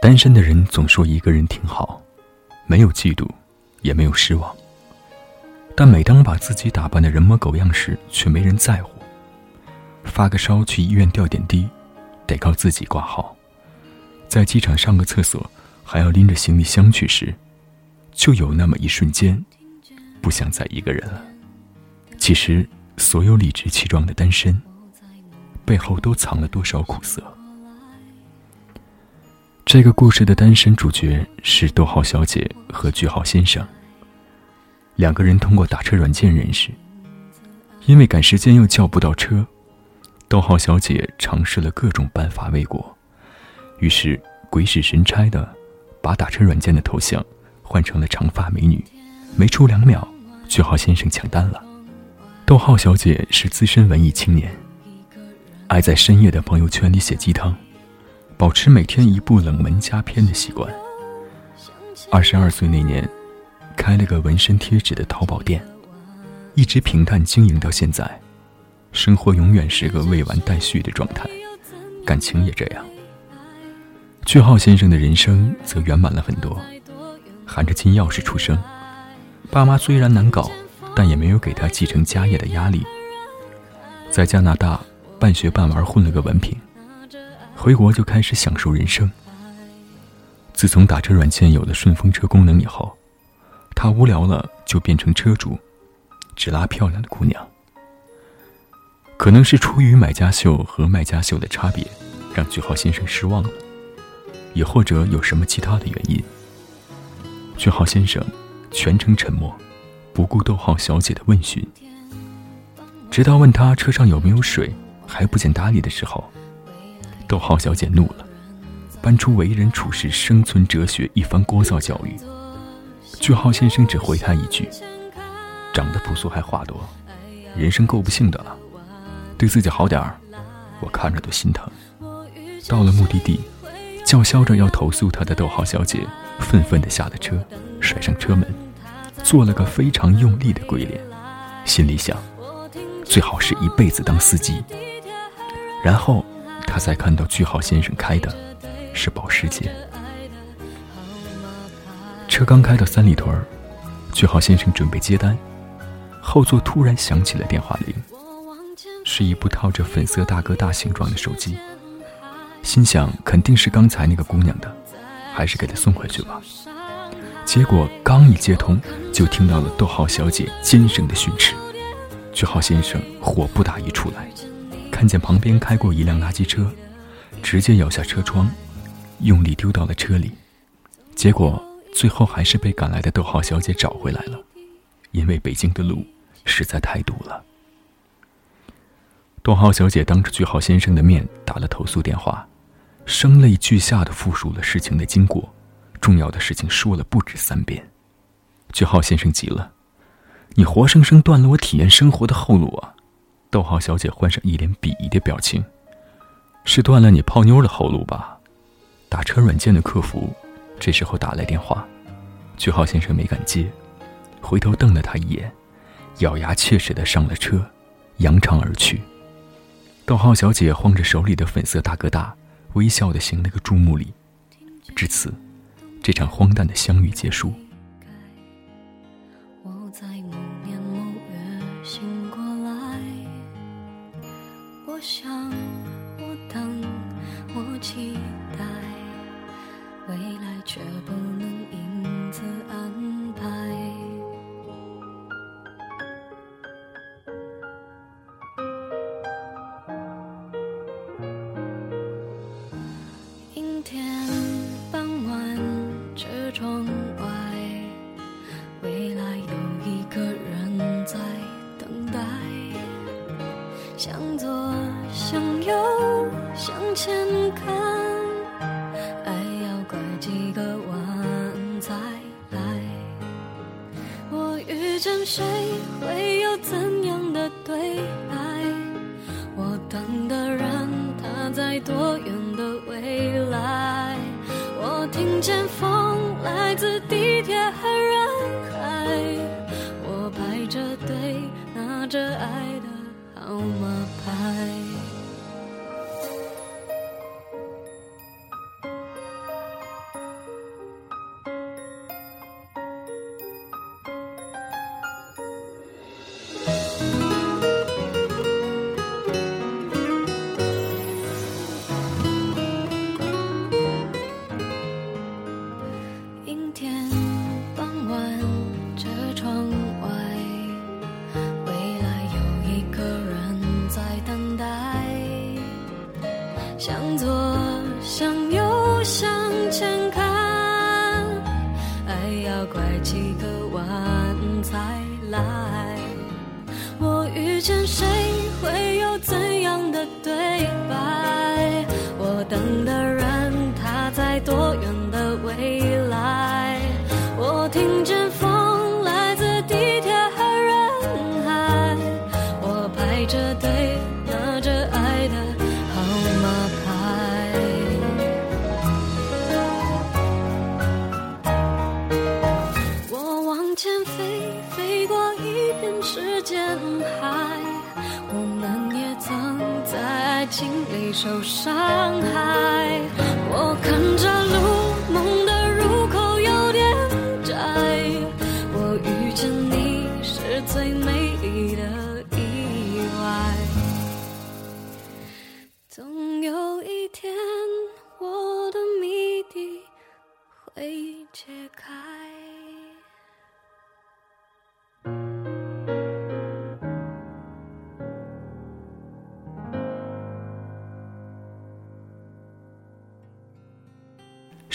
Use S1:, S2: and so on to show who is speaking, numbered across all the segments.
S1: 单身的人总说一个人挺好，没有嫉妒，也没有失望。但每当把自己打扮的人模狗样时，却没人在乎。发个烧去医院吊点滴，得靠自己挂号。在机场上个厕所，还要拎着行李箱去时，就有那么一瞬间，不想再一个人了。其实，所有理直气壮的单身，背后都藏了多少苦涩？这个故事的单身主角是逗号小姐和句号先生。两个人通过打车软件认识，因为赶时间又叫不到车，逗号小姐尝试了各种办法未果，于是鬼使神差的把打车软件的头像换成了长发美女。没出两秒，句号先生抢单了。逗号小姐是资深文艺青年，爱在深夜的朋友圈里写鸡汤。保持每天一部冷门佳片的习惯。二十二岁那年，开了个纹身贴纸的淘宝店，一直平淡经营到现在，生活永远是个未完待续的状态，感情也这样。句号先生的人生则圆满了很多，含着金钥匙出生，爸妈虽然难搞，但也没有给他继承家业的压力。在加拿大半学半玩混了个文凭。回国就开始享受人生。自从打车软件有了顺风车功能以后，他无聊了就变成车主，只拉漂亮的姑娘。可能是出于买家秀和卖家秀的差别，让句号先生失望了，也或者有什么其他的原因。句号先生全程沉默，不顾逗号小姐的问询，直到问他车上有没有水还不见搭理的时候。逗号小姐怒了，搬出为人处事、生存哲学一番聒噪教育。句号先生只回他一句：“长得朴素还话多，人生够不幸的了，对自己好点儿，我看着都心疼。”到了目的地，叫嚣着要投诉他的逗号小姐愤愤地下了车，甩上车门，做了个非常用力的鬼脸，心里想：最好是一辈子当司机。然后。他才看到句号先生开的是保时捷。车刚开到三里屯句号先生准备接单，后座突然响起了电话铃，是一部套着粉色大哥大形状的手机。心想肯定是刚才那个姑娘的，还是给她送回去吧。结果刚一接通，就听到了逗号小姐尖声的训斥。句号先生火不打一处来。看见旁边开过一辆垃圾车，直接摇下车窗，用力丢到了车里。结果最后还是被赶来的逗号小姐找回来了，因为北京的路实在太堵了。逗号小姐当着句号先生的面打了投诉电话，声泪俱下的复述了事情的经过，重要的事情说了不止三遍。句号先生急了：“你活生生断了我体验生活的后路啊！”逗号小姐换上一脸鄙夷的表情：“是断了你泡妞的后路吧？”打车软件的客服这时候打来电话，句号先生没敢接，回头瞪了他一眼，咬牙切齿的上了车，扬长而去。逗号小姐晃着手里的粉色大哥大，微笑的行了个注目礼。至此，这场荒诞的相遇结束。
S2: 白，向左。向右，向前看，对伤害。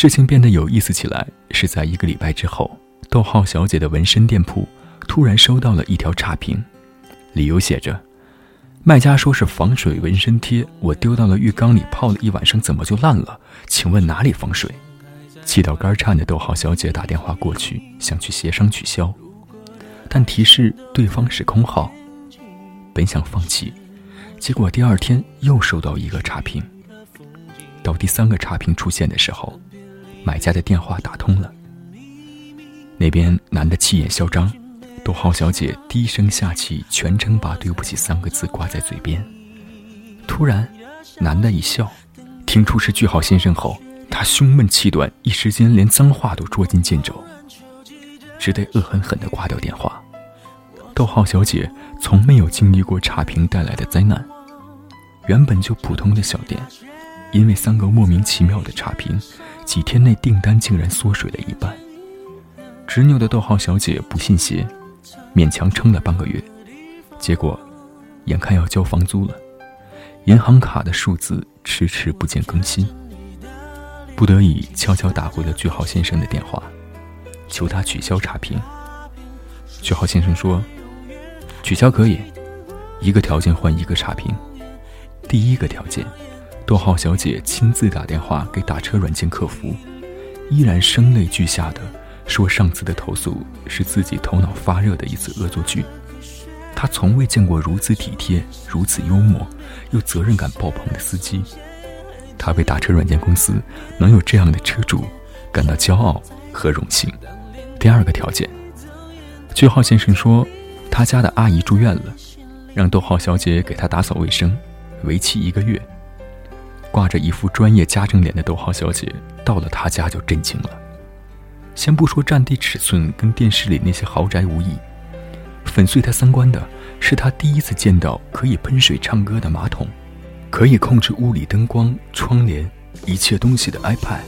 S1: 事情变得有意思起来，是在一个礼拜之后，逗号小姐的纹身店铺突然收到了一条差评，理由写着：“卖家说是防水纹身贴，我丢到了浴缸里泡了一晚上，怎么就烂了？请问哪里防水？”气到肝颤的逗号小姐打电话过去，想去协商取消，但提示对方是空号。本想放弃，结果第二天又收到一个差评。到第三个差评出现的时候，买家的电话打通了。那边男的气焰嚣张，逗号小姐低声下气，全程把“对不起”三个字挂在嘴边。突然，男的一笑，听出是句号先生后，他胸闷气短，一时间连脏话都捉襟见肘，只得恶狠狠地挂掉电话。逗号小姐从没有经历过差评带来的灾难，原本就普通的小店。因为三个莫名其妙的差评，几天内订单竟然缩水了一半。执拗的逗号小姐不信邪，勉强撑了半个月，结果眼看要交房租了，银行卡的数字迟迟不见更新，不得已悄悄打回了句号先生的电话，求他取消差评。句号先生说：“取消可以，一个条件换一个差评，第一个条件。”逗号小姐亲自打电话给打车软件客服，依然声泪俱下的说上次的投诉是自己头脑发热的一次恶作剧。她从未见过如此体贴、如此幽默又责任感爆棚的司机。她为打车软件公司能有这样的车主感到骄傲和荣幸。第二个条件，句号先生说，他家的阿姨住院了，让逗号小姐给他打扫卫生，为期一个月。挂着一副专业家政脸的逗号小姐到了他家就震惊了。先不说占地尺寸跟电视里那些豪宅无异，粉碎他三观的是他第一次见到可以喷水唱歌的马桶，可以控制屋里灯光、窗帘一切东西的 iPad，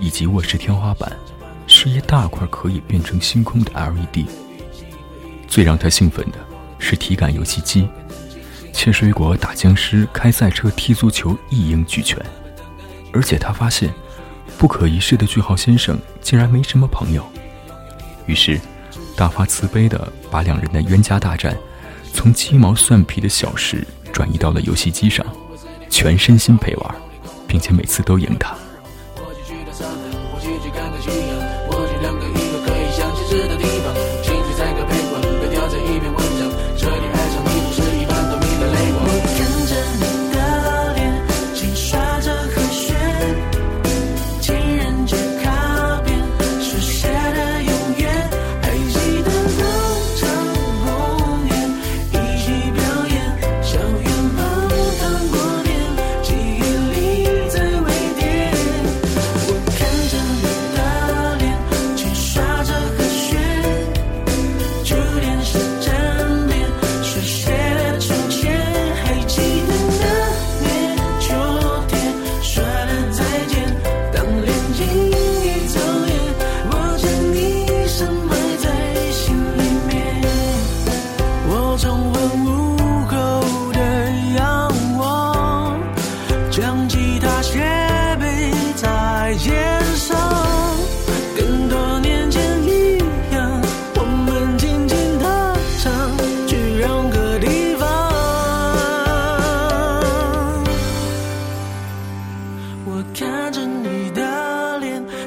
S1: 以及卧室天花板是一大块可以变成星空的 LED。最让他兴奋的是体感游戏机。切水果、打僵尸、开赛车、踢足球一应俱全，而且他发现不可一世的句号先生竟然没什么朋友，于是大发慈悲的把两人的冤家大战从鸡毛蒜皮的小事转移到了游戏机上，全身心陪玩，并且每次都赢他。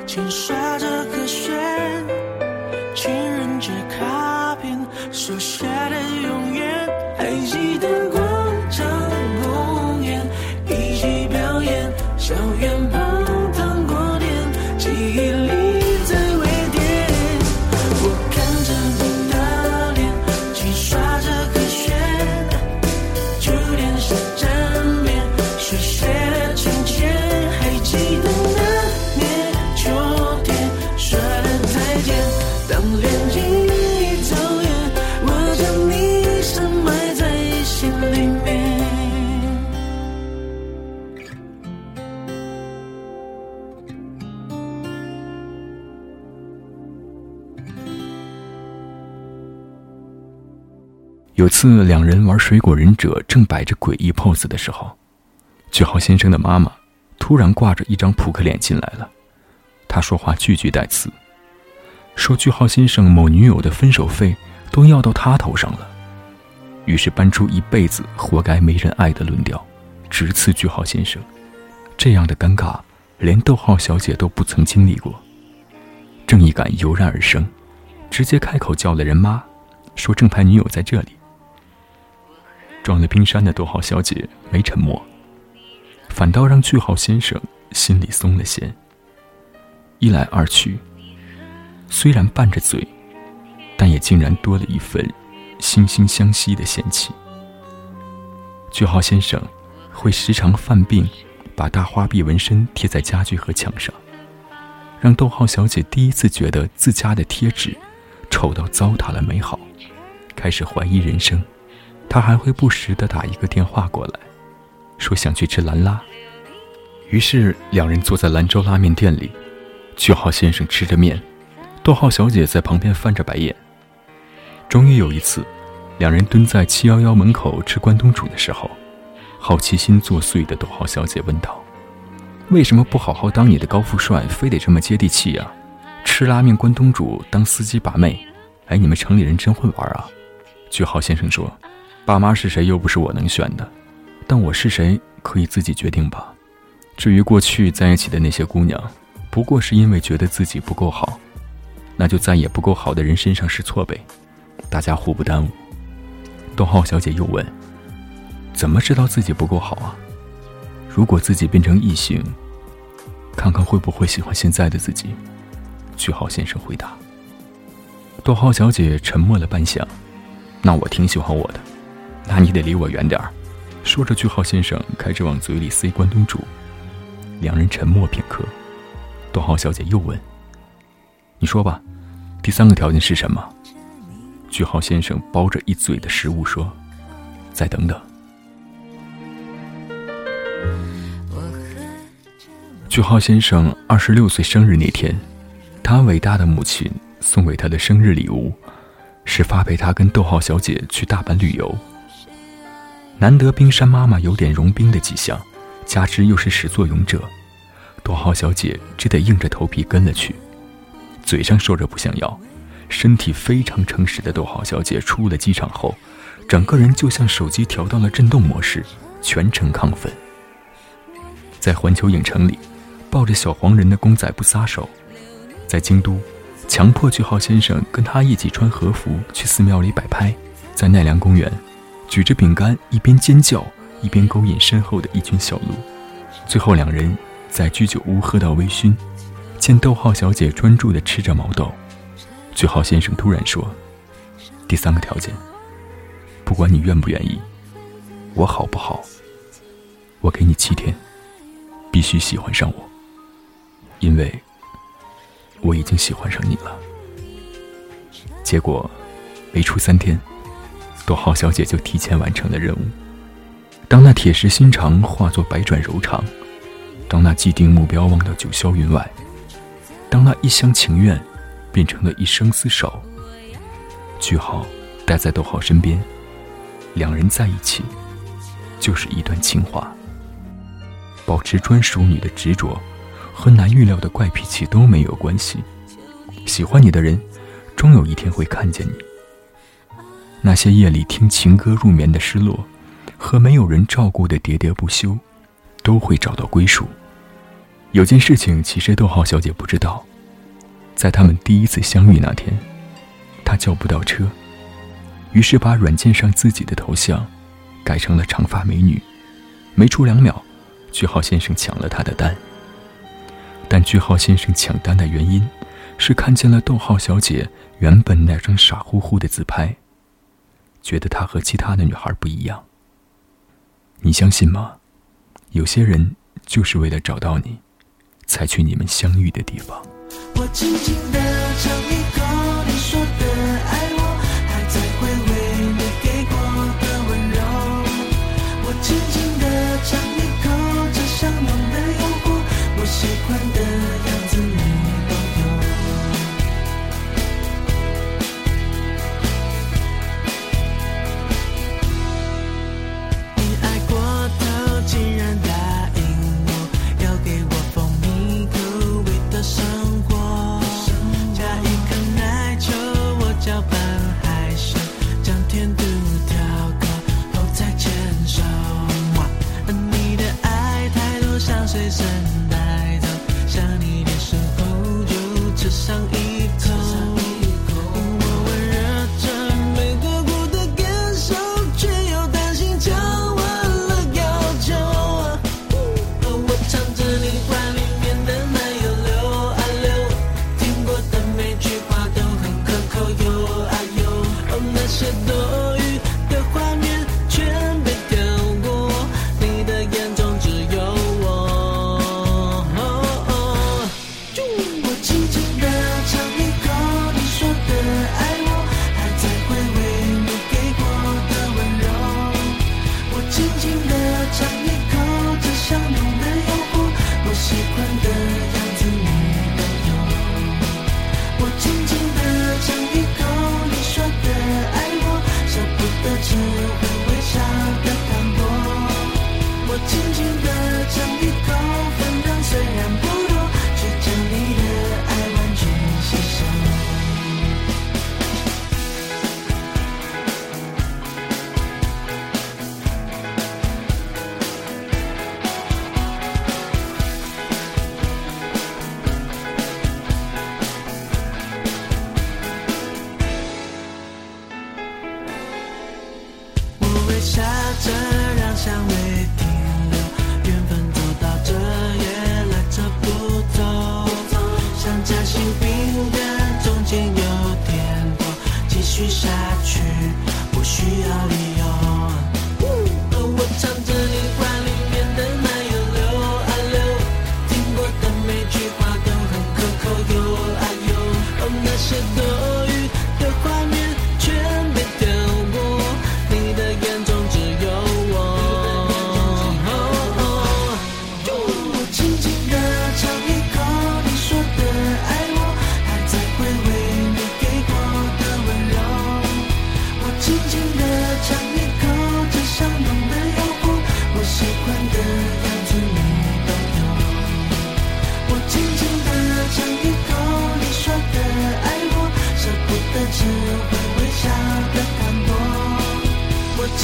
S3: 牵手
S1: 有次两人玩水果忍者，正摆着诡异 pose 的时候，句号先生的妈妈突然挂着一张扑克脸进来了。她说话句句带刺，说句号先生某女友的分手费都要到他头上了，于是搬出一辈子活该没人爱的论调，直刺句号先生。这样的尴尬，连逗号小姐都不曾经历过。正义感油然而生，直接开口叫了人妈，说正牌女友在这里。撞了冰山的逗号小姐没沉默，反倒让句号先生心里松了些。一来二去，虽然拌着嘴，但也竟然多了一份惺惺相惜的嫌弃。句号先生会时常犯病，把大花臂纹身贴在家具和墙上，让逗号小姐第一次觉得自家的贴纸丑到糟蹋了美好，开始怀疑人生。他还会不时地打一个电话过来，说想去吃兰拉。于是两人坐在兰州拉面店里，句号先生吃着面，逗号小姐在旁边翻着白眼。终于有一次，两人蹲在七幺幺门口吃关东煮的时候，好奇心作祟的逗号小姐问道：“为什么不好好当你的高富帅，非得这么接地气呀？吃拉面关东煮当司机把妹？哎，你们城里人真会玩啊！”句号先生说。爸妈是谁又不是我能选的，但我是谁可以自己决定吧。至于过去在一起的那些姑娘，不过是因为觉得自己不够好，那就在也不够好的人身上试错呗，大家互不耽误。逗号小姐又问：“怎么知道自己不够好啊？如果自己变成异性，看看会不会喜欢现在的自己？”句号先生回答。逗号小姐沉默了半晌：“那我挺喜欢我的。”那你得离我远点儿。说着，句号先生开始往嘴里塞关东煮。两人沉默片刻，逗号小姐又问：“你说吧，第三个条件是什么？”句号先生包着一嘴的食物说：“再等等。”句号先生二十六岁生日那天，他伟大的母亲送给他的生日礼物，是发配他跟逗号小姐去大阪旅游。难得冰山妈妈有点融冰的迹象，加之又是始作俑者，朵浩小姐只得硬着头皮跟了去。嘴上说着不想要，身体非常诚实的逗号小姐出了机场后，整个人就像手机调到了震动模式，全程亢奋。在环球影城里，抱着小黄人的公仔不撒手；在京都，强迫句号先生跟他一起穿和服去寺庙里摆拍；在奈良公园。举着饼干，一边尖叫，一边勾引身后的一群小鹿。最后，两人在居酒屋喝到微醺，见逗号小姐专注地吃着毛豆，句号先生突然说：“第三个条件，不管你愿不愿意，我好不好？我给你七天，必须喜欢上我，因为我已经喜欢上你了。”结果，没出三天。逗号小姐就提前完成了任务。当那铁石心肠化作百转柔肠，当那既定目标忘到九霄云外，当那一厢情愿变成了一生厮守，句号待在逗号身边，两人在一起就是一段情话。保持专属你的执着和难预料的怪脾气都没有关系。喜欢你的人，终有一天会看见你。那些夜里听情歌入眠的失落和没有人照顾的喋喋不休都会找到归属。有件事情其实逗号小姐不知道在他们第一次相遇那天她叫不到车于是把软件上自己的头像改成了长发美女没出两秒句号先生抢了她的单。但句号先生抢单的原因是看见了逗号小姐原本那张傻乎乎的自拍觉得她和其他的女孩不一样。你相信吗？有些人就是为了找到你，才去你们相遇的地方。
S3: 我轻轻的尝一口，你说的爱我，还在回味你给过的温柔。我轻轻的尝一口，这香浓的诱惑，我喜欢的样子你。轻轻的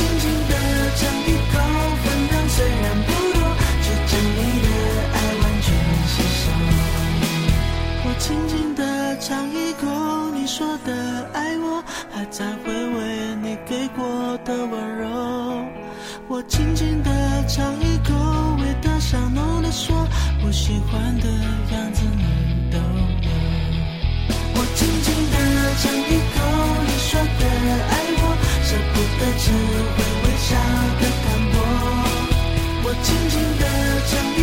S3: 轻轻的尝一口，分量虽然不多，却将你的爱完全吸收。我轻轻的尝一口，你说的爱我，还在回味你给过的温柔。我轻轻的尝一。的词会微笑的看我我轻轻地尝一